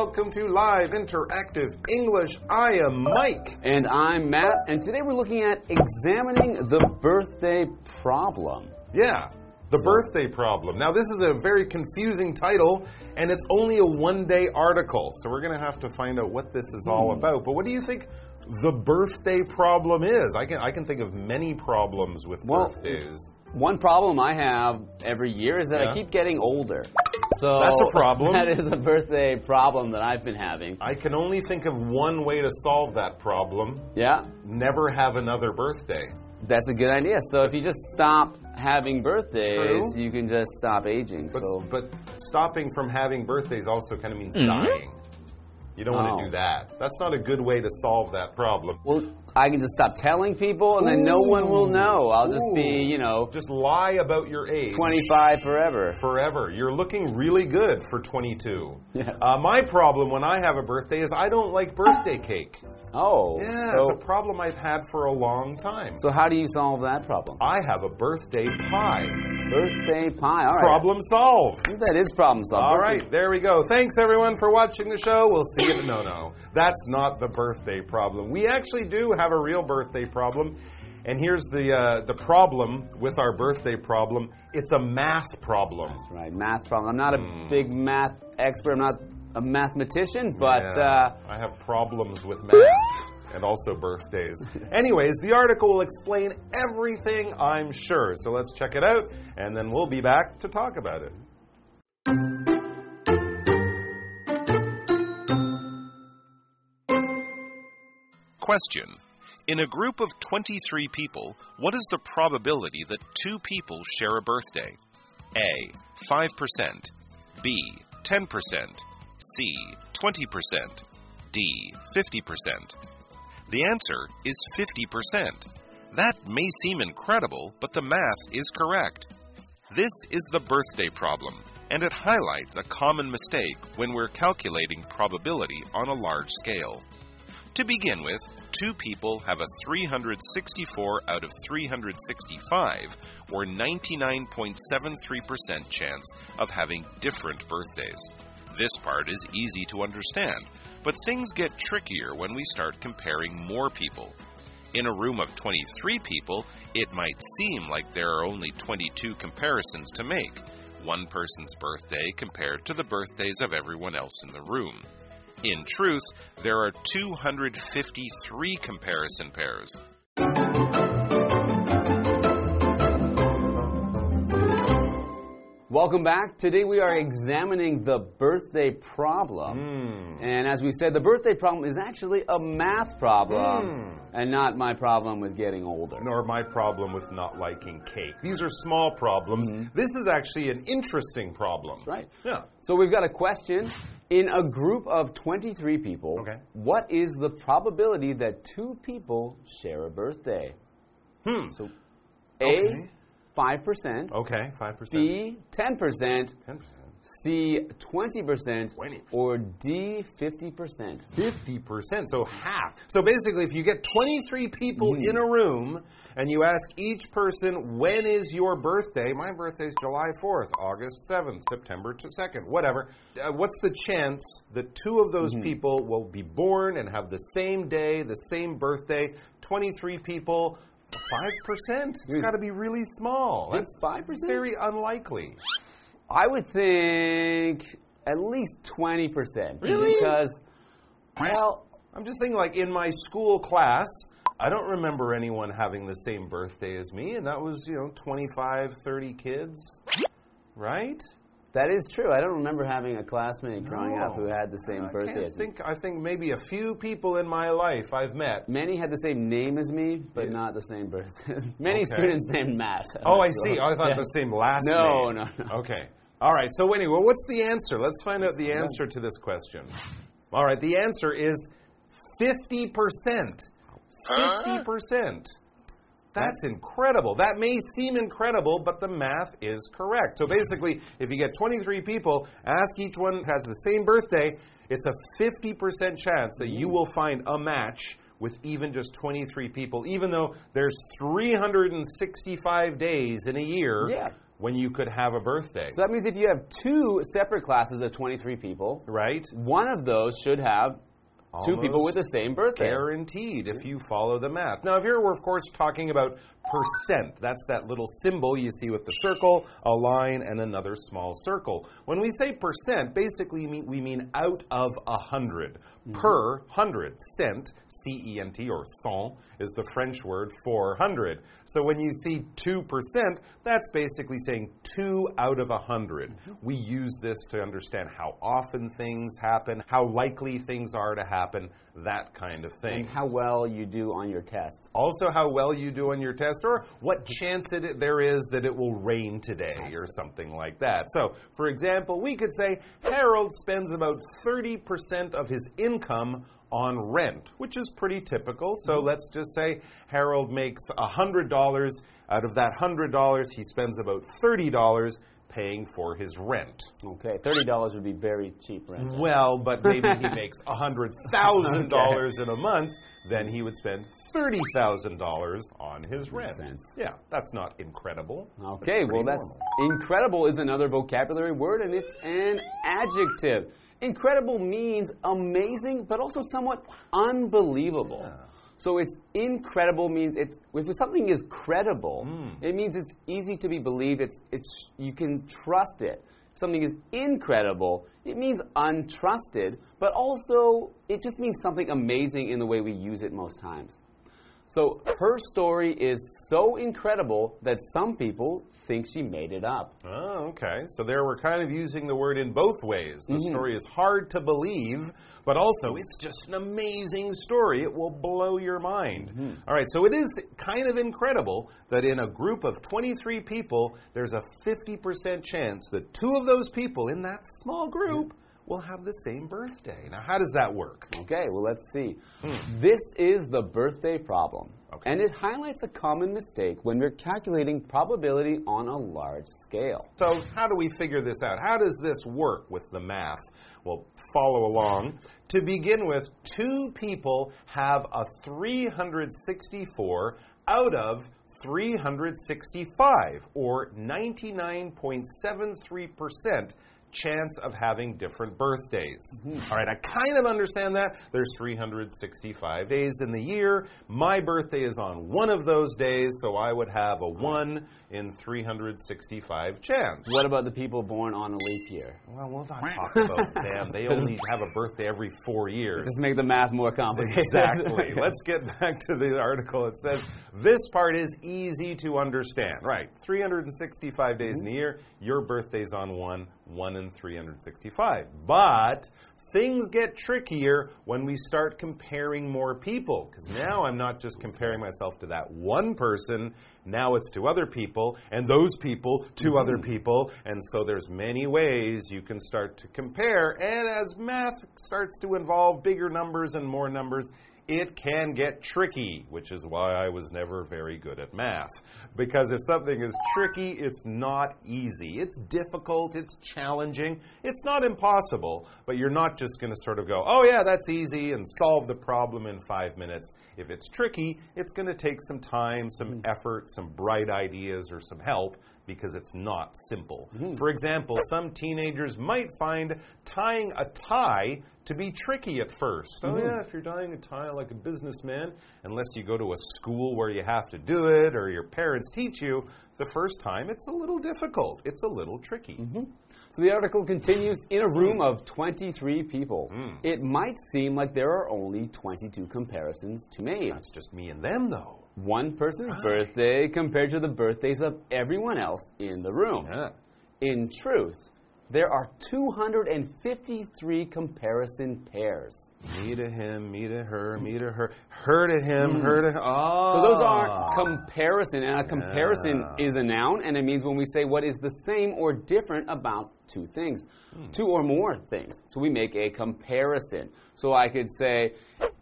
Welcome to Live Interactive English. I am Mike. And I'm Matt, and today we're looking at examining the birthday problem. Yeah, the birthday problem. Now, this is a very confusing title, and it's only a one day article, so we're going to have to find out what this is all hmm. about. But what do you think the birthday problem is? I can, I can think of many problems with Well, birthdays. One problem I have every year is that Yeah. I keep getting older. So That's a problem. That is a birthday problem that I've been having. I can only think of one way to solve that problem Yeah, never have another birthday. that's a good idea. So if you just stop having birthdays, True. you can just stop aging. But, so but stopping from having birthdays also kind of means mm-hmm. dying. You don't want to do that. That's not a good way to solve that problem. well, I can just stop telling people, and then no one will know. I'll just be, you know, Just lie about your age. 25 forever. Forever. You're looking really good for 22. Yes. Uh, my problem when I have a birthday is I don't like birthday cake. Oh, Yeah, so, it's a problem I've had for a long time. so how do you solve that problem? I have a birthday pie. Birthday pie. All right. Problem solved. That is problem solved. All Birthday- right, there we go. Thanks everyone for watching the show. We'll see you. No, no, that's not the birthday problem. We actually do have a real birthday problem, and here's the uh, the problem with our birthday problem. It's a math problem. That's right. Math problem. I'm not a Hmm. big math expert. I'm not a mathematician, but Yeah, uh, I have problems with math. And also birthdays. Anyways, the article will explain everything, I'm sure. So let's check it out, and then we'll be back to talk about it. Question. In a group of 23 people, what is the probability that two people share a birthday? A. 5%. B. 10%. C. 20%. D. 50%. The answer is 50%. That may seem incredible, but the math is correct. This is the birthday problem, and it highlights a common mistake when we're calculating probability on a large scale. To begin with, two people have a 364 out of 365, or 99.73% chance of having different birthdays. This part is easy to understand, but things get trickier when we start comparing more people. In a room of 23 people, it might seem like there are only 22 comparisons to make one person's birthday compared to the birthdays of everyone else in the room. In truth, there are 253 comparison pairs. Welcome back. Today we are examining the birthday problem. Hmm. And as we said, the birthday problem is actually a math problem Hmm. and not my problem with getting older. nor my problem with not liking cake. These are small problems. This is actually an interesting problem. Mm-hmm. Right. Yeah. So we've got a question. In a group of 23 people, Okay. what is the probability that two people share a birthday? Hmm. So A, Okay. 5%. Okay, 5%. B, 10%. 10%. C, 20%. 20. Or D, 50%. 50%, so half. So basically, if you get 23 people Mm-hmm. in a room and you ask each person, when is your birthday? My birthday is July 4th, August 7th, September 2nd, whatever. Uh, what's the chance that two of those Mm-hmm. people will be born and have the same day, the same birthday? 23 people, 5%? It's hmm. got to be really small. That's 5%? very unlikely. I would think at least 20%. Really? Because, well, I'm just thinking, like, in my school class, I don't remember anyone having the same birthday as me, and that was, you know, 25, 30 kids, right? That is true. I don't remember having a classmate growing up who had the same I birthday can't as me. think. I think maybe a few people in my life I've met. Many had the same name as me, but Yeah. not the same birthday. Many Okay. students named Matt. I'm Oh, not I sure. see. I thought Yeah. the same last No, name. no, no. no. Okay. All right. So anyway, what's the answer? Let's find out the answer to this question. All right. The answer is fifty percent. Fifty percent. That's incredible. That may seem incredible, but the math is correct. So basically, if you get 23 people, ask each one has the same birthday, it's a 50% chance that you mm. will find a match with even just 23 people, even though there's 365 days in a year Yeah. when you could have a birthday, So that means if you have two separate classes of 23 people, right? one of those should have two people with the same birthday. Guaranteed if you follow the math. Now, here we're, of course, talking about percent. That's that little symbol you see with the circle, a line, and another small circle. When we say percent, basically we mean, out of a 100. Mm-hmm. Per hundred, cent, C E N T, or cent, is the French word for hundred. So when you see 2%, that's basically saying 2 out of a 100. Mm-hmm. We use this to understand how often things happen, how likely things are to happen, that kind of thing. And how well you do on your tests. Also, how well you do on your or what chance it, there is that it will rain today, or something like that. So, for example, we could say Harold spends about 30% of his income on rent, which is pretty typical. So, mm-hmm. let's just say Harold makes $100. Out of that $100, he spends about $30 paying for his rent. Okay, $30 would be very cheap rent. Well, but maybe he makes $100,000 in a month, then he would spend $30,000 on his rent. sense. Yeah, that's not incredible. Okay, well, pretty that's incredible is another vocabulary word, and it's an adjective. Incredible means amazing, but also somewhat unbelievable. So it's incredible means it's if something is credible, Hmm. it means it's easy to be believed. It's it's you can trust it. Something is incredible, it means untrusted, but also it just means something amazing in the way we use it most times. So her story is so incredible that some people think she made it up. Oh, okay. So there we're kind of using the word in both ways. The mm-hmm. story is hard to believe, but also it's just an amazing story. It will blow your mind. Mm-hmm. All right, so it is kind of incredible that in a group of 23 people, there's a 50% chance that two of those people in that small group will have the same birthday. Now, how does that work? Okay, well, let's see. This is the birthday problem. Okay. And it highlights a common mistake when we're calculating probability on a large scale. So, how do we figure this out? How does this work with the math? Well, follow along. To begin with, two people have a 364 out of 365, or 99.73% chance of having different birthdays. Mm-hmm. All right, I kind of understand that. There's 365 days in the year. My birthday is on one of those days, so I would have a 1 in 365 chance. What about the people born on a leap year? Well, we'll not talk about them. They only have a birthday every four years. Just make the math more complicated. Exactly. Let's get back to the article. It says this part is easy to understand. Right. 365 days in a year. Your birthday's on one, one in 365. But things get trickier when we start comparing more people. Because now I'm not just comparing myself to that one person. Now it's to other people, and those people to mm-hmm. other people. And so there's many ways you can start to compare. And as math starts to involve bigger numbers and more numbers, it can get tricky, which is why I was never very good at math. Because if something is tricky, it's not easy. It's difficult, it's challenging, it's not impossible, but you're not just going to sort of go, oh, yeah, that's easy, and solve the problem in five minutes. If it's tricky, it's going to take some time, some mm-hmm. effort, some bright ideas, or some help because it's not simple. Mm-hmm. For example, some teenagers might find tying a tie to be tricky at first. Oh, mm-hmm. yeah, if you're tying a tie like a businessman, unless you go to a school where you have to do it or your parents teach you, the first time it's a little difficult. It's a little tricky. Mm-hmm. So the article continues in a room of 23 people. Hmm. It might seem like there are only 22 comparisons to make. That's just me and them, though. One person's birthday compared to the birthdays of everyone else in the room. Yeah. In truth, there are 253 comparison pairs. Me to him, me to her, me to her, her to him, hmm. her to. Oh. So those are comparison, and a comparison is a noun, and it means when we say what is the same or different about two things, hmm. two or more things. So we make a comparison. So I could say,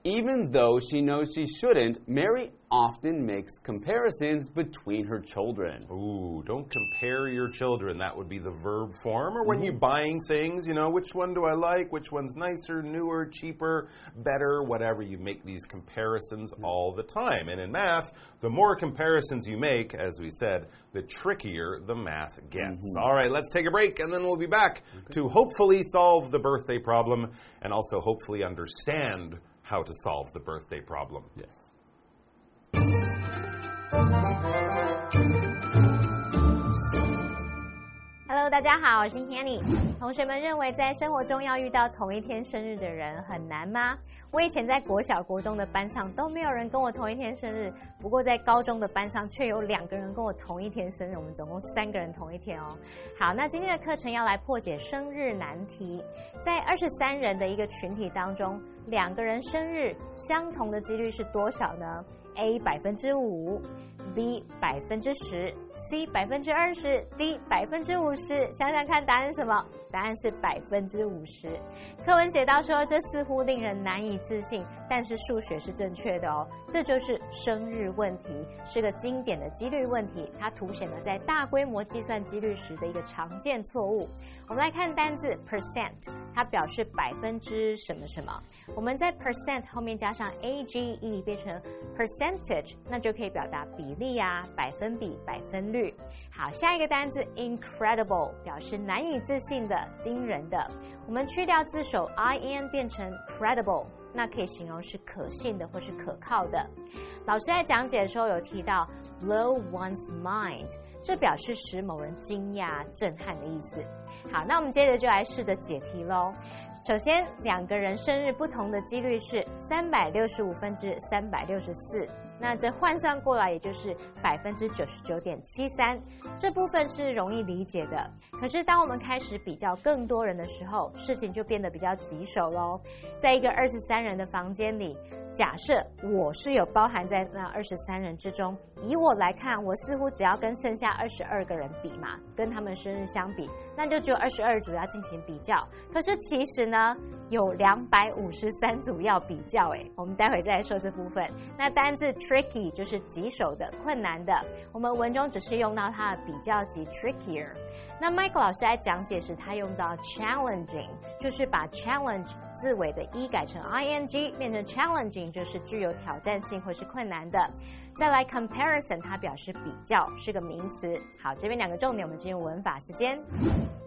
Even though she knows she shouldn't, Mary often makes comparisons between her children. Ooh, don't compare your children. That would be the verb form. Or when mm-hmm. you're buying things, you know, which one do I like? Which one's nicer, newer, cheaper, better, whatever. You make these comparisons mm-hmm. all the time. And in math, the more comparisons you make, as we said, the trickier the math gets. Mm-hmm. All right, let's take a break and then we'll be back to hopefully solve the birthday problem and also hopefully understand how to solve the birthday problem. Yes. Hello，大家好，我是 Hanny。同学们认为在生活中要遇到同一天生日的人很难吗？我以前在国小、国中的班上都没有人跟我同一天生日，不过在高中的班上却有两个人跟我同一天生日，我们总共三个人同一天哦。好，那今天的课程要来破解生日难题，在二十三人的一个群体当中，两个人生日相同的几率是多少呢？A 百分之五，B 百分之十，C 百分之二十，D 百分之五十。想想看，答案是什么？答案是百分之五十。课文写到说，这似乎令人难以置信，但是数学是正确的哦。这就是生日问题，是个经典的几率问题，它凸显了在大规模计算几率时的一个常见错误。我们来看单字 percent，它表示百分之什么什么。我们在 percent 后面加上 a g e 变成 percentage，那就可以表达比例啊、百分比、百分率。好，下一个单字 incredible 表示难以置信的、惊人的。我们去掉字首 i n 变成 credible，那可以形容是可信的或是可靠的。老师在讲解的时候有提到 blow one's mind，这表示使某人惊讶、震撼的意思。好，那我们接着就来试着解题喽。首先，两个人生日不同的几率是三百六十五分之三百六十四，那这换算过来也就是百分之九十九点七三。这部分是容易理解的。可是，当我们开始比较更多人的时候，事情就变得比较棘手喽。在一个二十三人的房间里，假设我是有包含在那二十三人之中，以我来看，我似乎只要跟剩下二十二个人比嘛，跟他们生日相比，那就只有二十二组要进行比较。可是其实呢，有两百五十三组要比较，诶，我们待会再来说这部分。那单字 tricky 就是棘手的、困难的，我们文中只是用到它的比较级 trickier。那 Michael 老师在讲解时，他用到 challenging，就是把 challenge 字尾的 e 改成 ing，变成 challenging，就是具有挑战性或是困难的。再来 comparison，它表示比较，是个名词。好，这边两个重点，我们进入文法时间。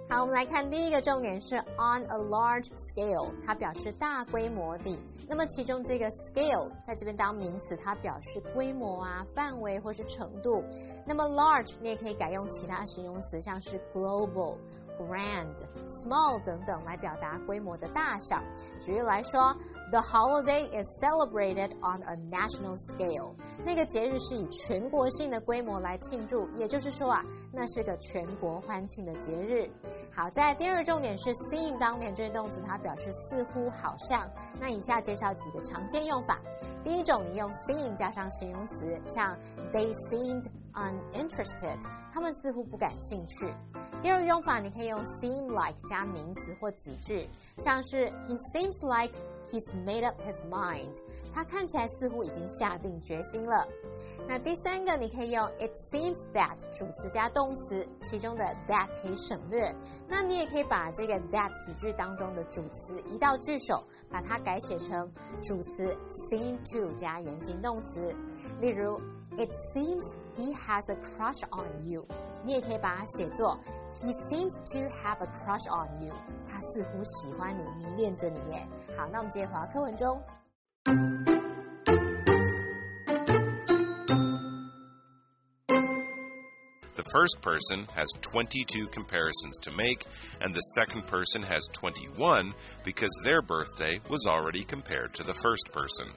好，我们来看第一个重点是 on a large scale，它表示大规模地。那么其中这个 scale 在这边当名词，它表示规模啊、范围或是程度。那么 large 你也可以改用其他形容词，像是 global。grand、small 等等来表达规模的大小。举例来说，The holiday is celebrated on a national scale。那个节日是以全国性的规模来庆祝，也就是说啊，那是个全国欢庆的节日。好，在第二个重点是 seem 当点缀动词，它表示似乎、好像。那以下介绍几个常见用法。第一种，你用 seem 加上形容词，像 They seemed uninterested，他们似乎不感兴趣。第二个用法，你可以用 seem like 加名词或子句，像是 He seems like he's made up his mind，他看起来似乎已经下定决心了。那第三个，你可以用 It seems that 主词加动词，其中的 that 可以省略。那你也可以把这个 that 子句当中的主词移到句首，把它改写成主词 seem to 加原形动词。例如，It seems he has a crush on you。你也可以把它写作 He seems to have a crush on you。他似乎喜欢你，迷恋着你耶。好，那我们接着回到课文中。 The first person has 22 comparisons to make, and the second person has 21 because their birthday was already compared to the first person.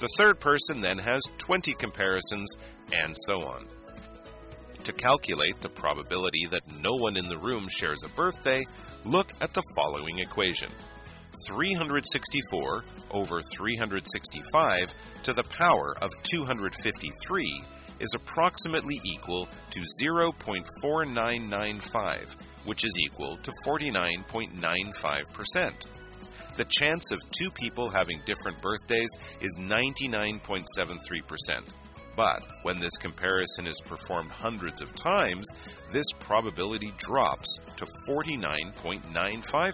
The third person then has 20 comparisons, and so on. To calculate the probability that no one in the room shares a birthday, look at the following equation 364 over 365 to the power of 253 is approximately equal to 0.4995, which is equal to 49.95%. the chance of two people having different birthdays is 99.73%. But when this comparison is performed hundreds of times, this probability drops to 49.95%.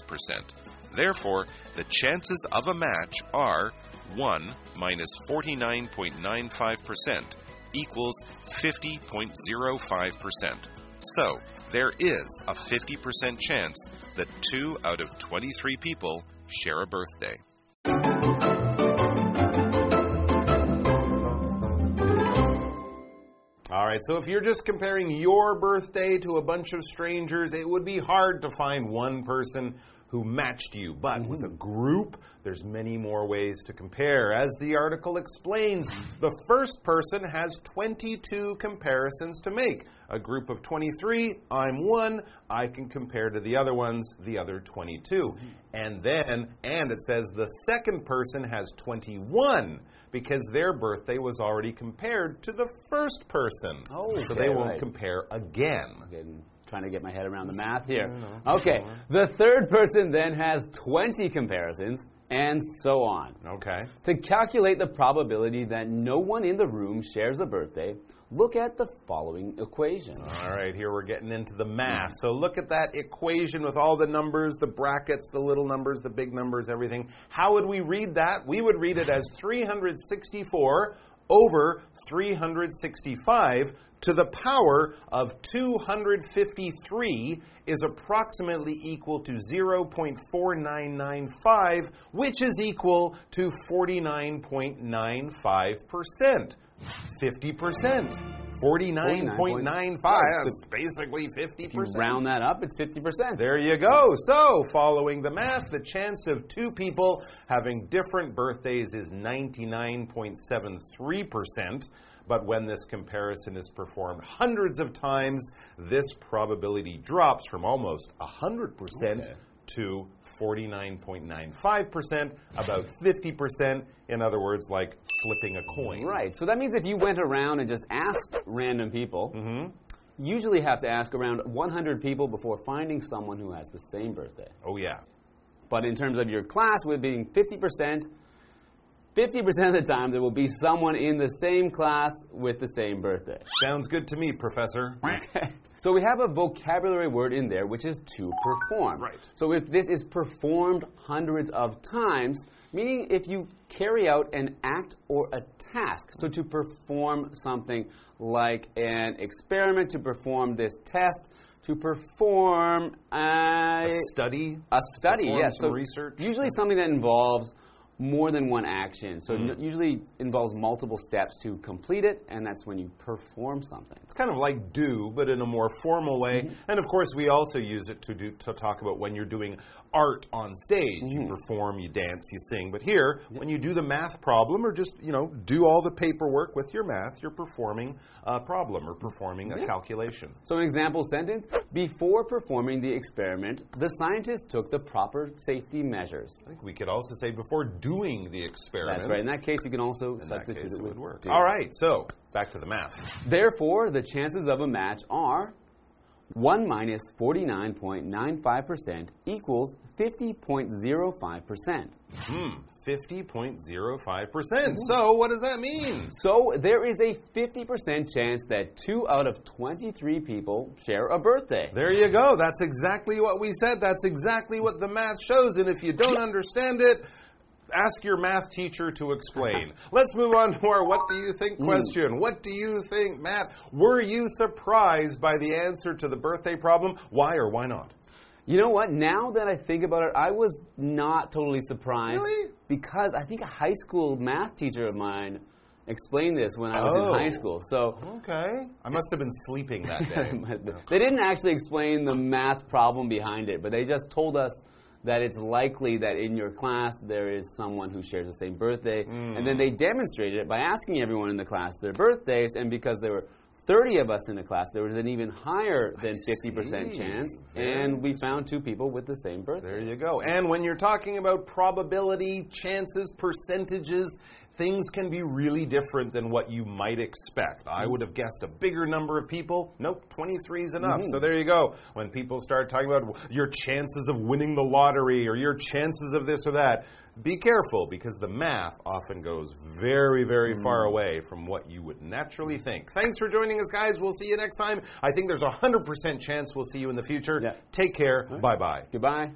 Therefore, the chances of a match are 1 minus 49.95% equals 50.05%. So, there is a 50% chance that 2 out of 23 people share a birthday. All right, so if you're just comparing your birthday to a bunch of strangers, it would be hard to find one person who matched you. But with mm-hmm. a group, there's many more ways to compare. As the article explains, the first person has 22 comparisons to make. A group of 23, I'm one, I can compare to the other ones, the other 22. Mm-hmm. And then, and it says the second person has 21 because their birthday was already compared to the first person. Oh, okay, so they won't right. compare again. Okay, trying to get my head around the math here. Okay, the third person then has 20 comparisons, and so on. Okay. To calculate the probability that no one in the room shares a birthday, look at the following equation. All right, here we're getting into the math. So look at that equation with all the numbers, the brackets, the little numbers, the big numbers, everything. How would we read that? We would read it as 364 over 365 to the power of 253 is approximately equal to 0.4995, which is equal to 49.95%. 50%. 49.95. That's basically 50%. If you round that up, it's 50%. There you go. So, following the math, the chance of two people having different birthdays is 99.73%. But when this comparison is performed hundreds of times, this probability drops from almost 100% Okay. to 49.95%, about 50%. In other words, like flipping a coin. Right. So that means if you went around and just asked random people, you usually have to ask around 100 people before finding someone who has the same birthday. Oh, yeah. But in terms of your class, with being 50%, 50% of the time there will be someone in the same class with the same birthday. Sounds good to me, Professor. Okay. So we have a vocabulary word in there which is to perform. Right. So if this is performed hundreds of times, meaning if you carry out an act or a task, so to perform something like an experiment, to perform this test, to perform a, A study? a study, yes. some so research? Usually something that involves more than one action. So Hmm. n- usually involves multiple steps to complete it, and that's when you perform something. It's kind of like do, but in a more formal way. Mm-hmm. And of course, we also use it to do to talk about when you're doing art on stage. Mm-hmm. You perform, you dance, you sing. But here, when you do the math problem, or just you know do all the paperwork with your math, you're performing a problem or performing a calculation. So, an example sentence Before performing the experiment, the scientists took the proper safety measures. I think we could also say before doing the experiment. That's right. In that case, you can also In that substitute case, it with would work. All right, so back to the math. Therefore, the chances of a match are 1 minus 49.95% equals 50.05%. Hmm, 50.05%. So, what does that mean? So, there is a 50% chance that 2 out of 23 people share a birthday. There you go. That's exactly what we said. That's exactly what the math shows. And if you don't understand it, ask your math teacher to explain. Let's move on to our what do you think hmm. question. What do you think, Matt? Were you surprised by the answer to the birthday problem? Why or why not? You know what? Now that I think about it, I was not totally surprised. Really? Because I think a high school math teacher of mine explained this when I was in Oh. high school. So Okay. I must have been sleeping that day. they didn't actually explain the math problem behind it, but they just told us that it's likely that in your class there is someone who shares the same birthday. And then they demonstrated it by asking everyone in the class their birthdays, and because there were 30 of us in the class, there was an even higher than 50% see. chance. Very And we found two people with the same birthday. There you go. And when you're talking about probability, chances, percentages, things can be really different than what you might expect. I mm-hmm. would have guessed a bigger number of people. Nope, 23 is enough. Mm-hmm. So there you go. When people start talking about your chances of winning the lottery or your chances of this or that, be careful because the math often goes very, very mm-hmm. far away from what you would naturally think. Thanks for joining us, guys. We'll see you next time. I think there's a 100% chance we'll see you in the future. Yeah. Take care. Bye bye. Goodbye.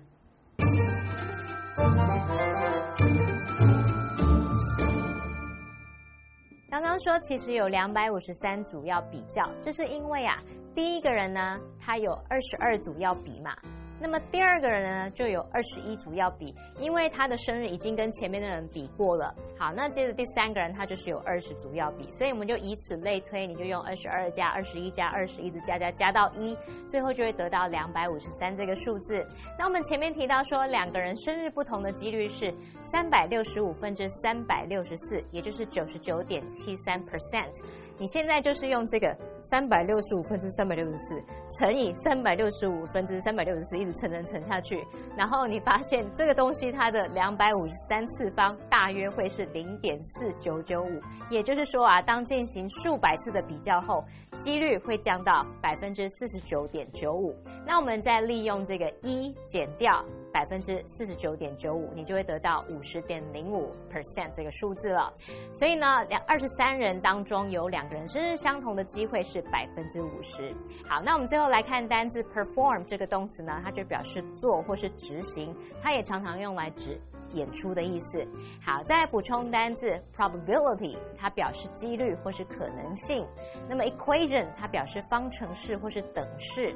刚刚说其实有两百五十三组要比较，这是因为啊，第一个人呢，他有二十二组要比嘛。那么第二个人呢，就有二十一组要比，因为他的生日已经跟前面的人比过了。好，那接着第三个人他就是有二十组要比，所以我们就以此类推，你就用二十二加二十一加二十，一直加加加到一，最后就会得到两百五十三这个数字。那我们前面提到说，两个人生日不同的几率是三百六十五分之三百六十四，也就是九十九点七三 percent。你现在就是用这个三百六十五分之三百六十四乘以三百六十五分之三百六十四，一直乘乘乘下去，然后你发现这个东西它的两百五十三次方大约会是零点四九九五，也就是说啊，当进行数百次的比较后，几率会降到百分之四十九点九五。那我们再利用这个一减掉百分之四十九点九五，你就会得到五十点零五 percent 这个数字了。所以呢，两二十三人当中有两个人生日相同的机会是百分之五十。好，那我们最后来看单字 perform 这个动词呢，它就表示做或是执行，它也常常用来指演出的意思。好，再补充单字 probability，它表示几率或是可能性。那么 equation 它表示方程式或是等式。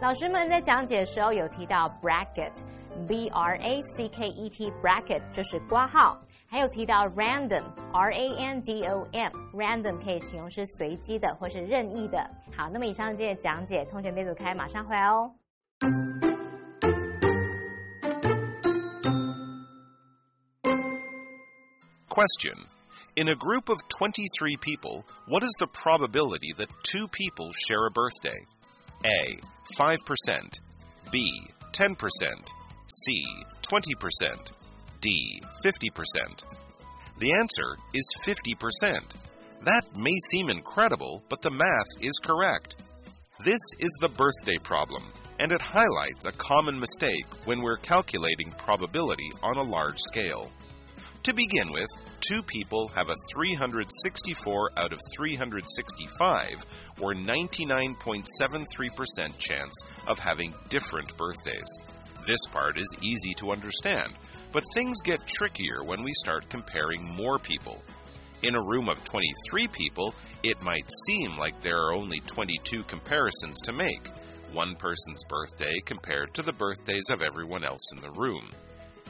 老师们在讲解的时候有提到 bracket，b r a c k e t bracket 就是挂号。还有提到 random，r a n d o m，random 可以形容是随机的或是任意的。好，那么以上这些讲解，同学别走开，马上回来哦。Question. In a group of 23 people, what is the probability that two people share a birthday? A. 5%, B. 10%, C. 20%, D. 50%. The answer is 50%. That may seem incredible, but the math is correct. This is the birthday problem, and it highlights a common mistake when we're calculating probability on a large scale. To begin with, two people have a 364 out of 365, or 99.73% chance of having different birthdays. This part is easy to understand, but things get trickier when we start comparing more people. In a room of 23 people, it might seem like there are only 22 comparisons to make one person's birthday compared to the birthdays of everyone else in the room.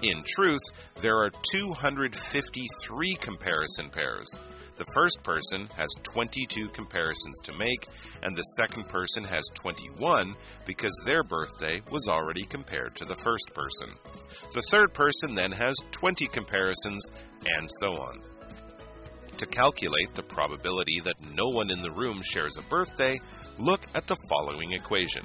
In truth, there are 253 comparison pairs. The first person has 22 comparisons to make, and the second person has 21 because their birthday was already compared to the first person. The third person then has 20 comparisons, and so on. To calculate the probability that no one in the room shares a birthday, look at the following equation.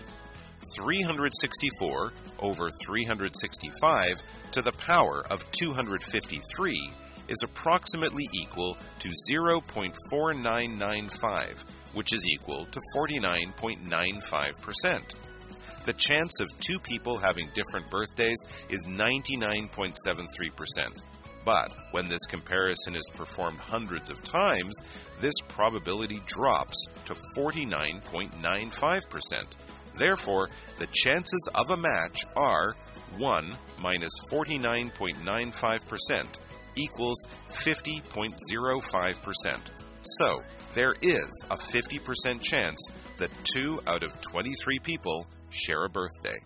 364 over 365 to the power of 253 is approximately equal to 0.4995, which is equal to 49.95%. The chance of two people having different birthdays is 99.73%. But when this comparison is performed hundreds of times, this probability drops to 49.95%. Therefore, the chances of a match are 1 minus 49.95% equals 50.05%. So, there is a 50% chance that 2 out of 23 people share a birthday.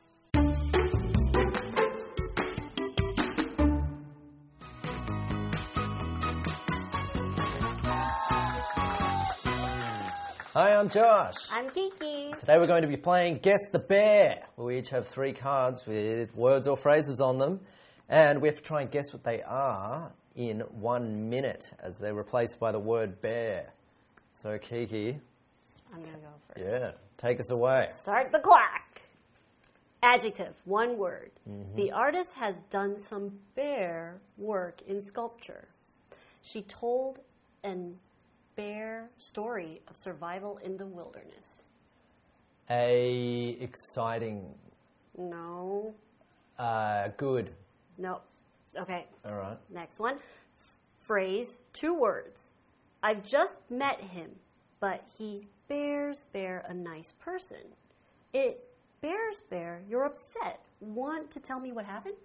Hi, I'm Josh. I'm Kiki。Today we're going to be playing Guess the Bear. We each have three cards with words or phrases on them, and we have to try and guess what they are in one minute as they're replaced by the word bear. So, Kiki, I'm gonna go first. yeah, take us away. Start the clock. Adjective, one word. Mm-hmm. The artist has done some bear work in sculpture. She told an bear story of survival in the wilderness. A exciting, No. uh, good. No. Okay. All right. Next one. Phrase, two words. I've just met him, but he bears bear a nice person. It bears bear, you're upset. Want to tell me what happened?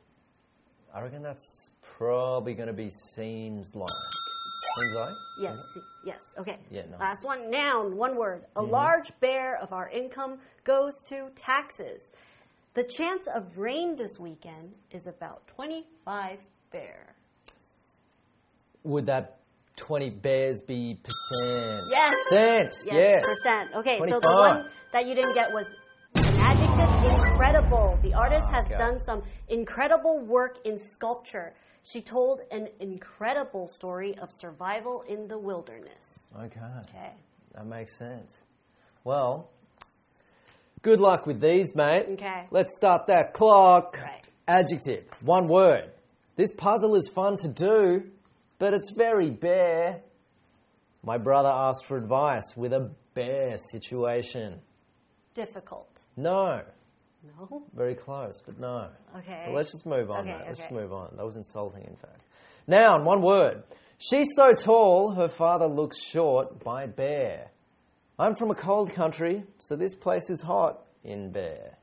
I reckon that's probably going to be seems like. Yes, yes. Okay. Yeah, no. Last one. Noun, one word. A mm-hmm. large bear of our income goes to taxes. The chance of rain this weekend is about 25 bear. Would that 20 bears be percent? Yes. Percent, Yes, yes. percent. Okay, so the one that you didn't get was an adjective incredible. The artist oh, has Okay. done some incredible work in sculpture. She told an incredible story of survival in the wilderness. Okay. Okay. That makes sense. Well, good luck with these, mate. Okay. Let's start that clock. Right. Adjective, one word. This puzzle is fun to do, but it's very bear. My brother asked for advice with a bear situation. Difficult. No. No? Very close, but no. Okay. But let's just move on, Okay, mate. Let's just move on. That was insulting, in fact. Noun, one word. She's so tall, her father looks short by bear. I'm from a cold country, so this place is hot in bear.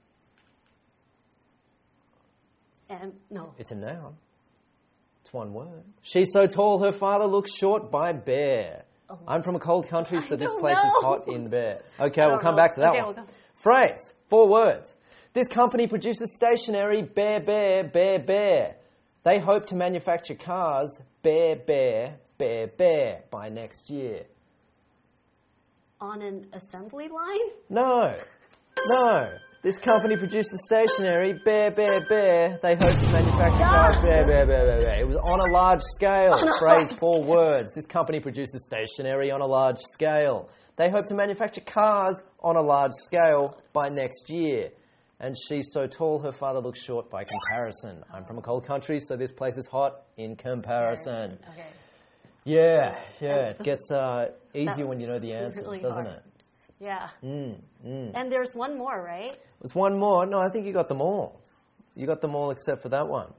And no. It's a noun. It's one word. She's so tall, her father looks short by bear. I'm from a cold country, so this place is hot in bear. Okay, we'll come know. back to that Okay, one. we'll Phrase, four words. This company produces stationery, bear, bear, bear, bear. They hope to manufacture cars, bear, bear, bear, bear, by next year. On an assembly line? No, no. This company produces stationery, bear, bear, bear. They hope to manufacture cars, bear, bear, bear, bear, bear. It was on a large scale. Phrase, four words. This company produces stationery on a large scale. They hope to manufacture cars on a large scale by next year. And she's so tall, her father looks short by comparison. I'm from a cold country, so this place is hot in comparison. Okay. Yeah, yeah. It gets uh, easier when you know the answers, really doesn't hard. it? Yeah. Mm, mm. And there's one more, right? There's one more. No, I think you got them all. You got them all except for that one.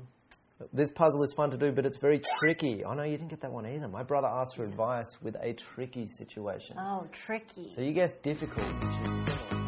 This puzzle is fun to do, but it's very tricky. Oh no, you didn't get that one either. My brother asked for advice with a tricky situation. Oh, tricky. So you guessed difficult, which is similar.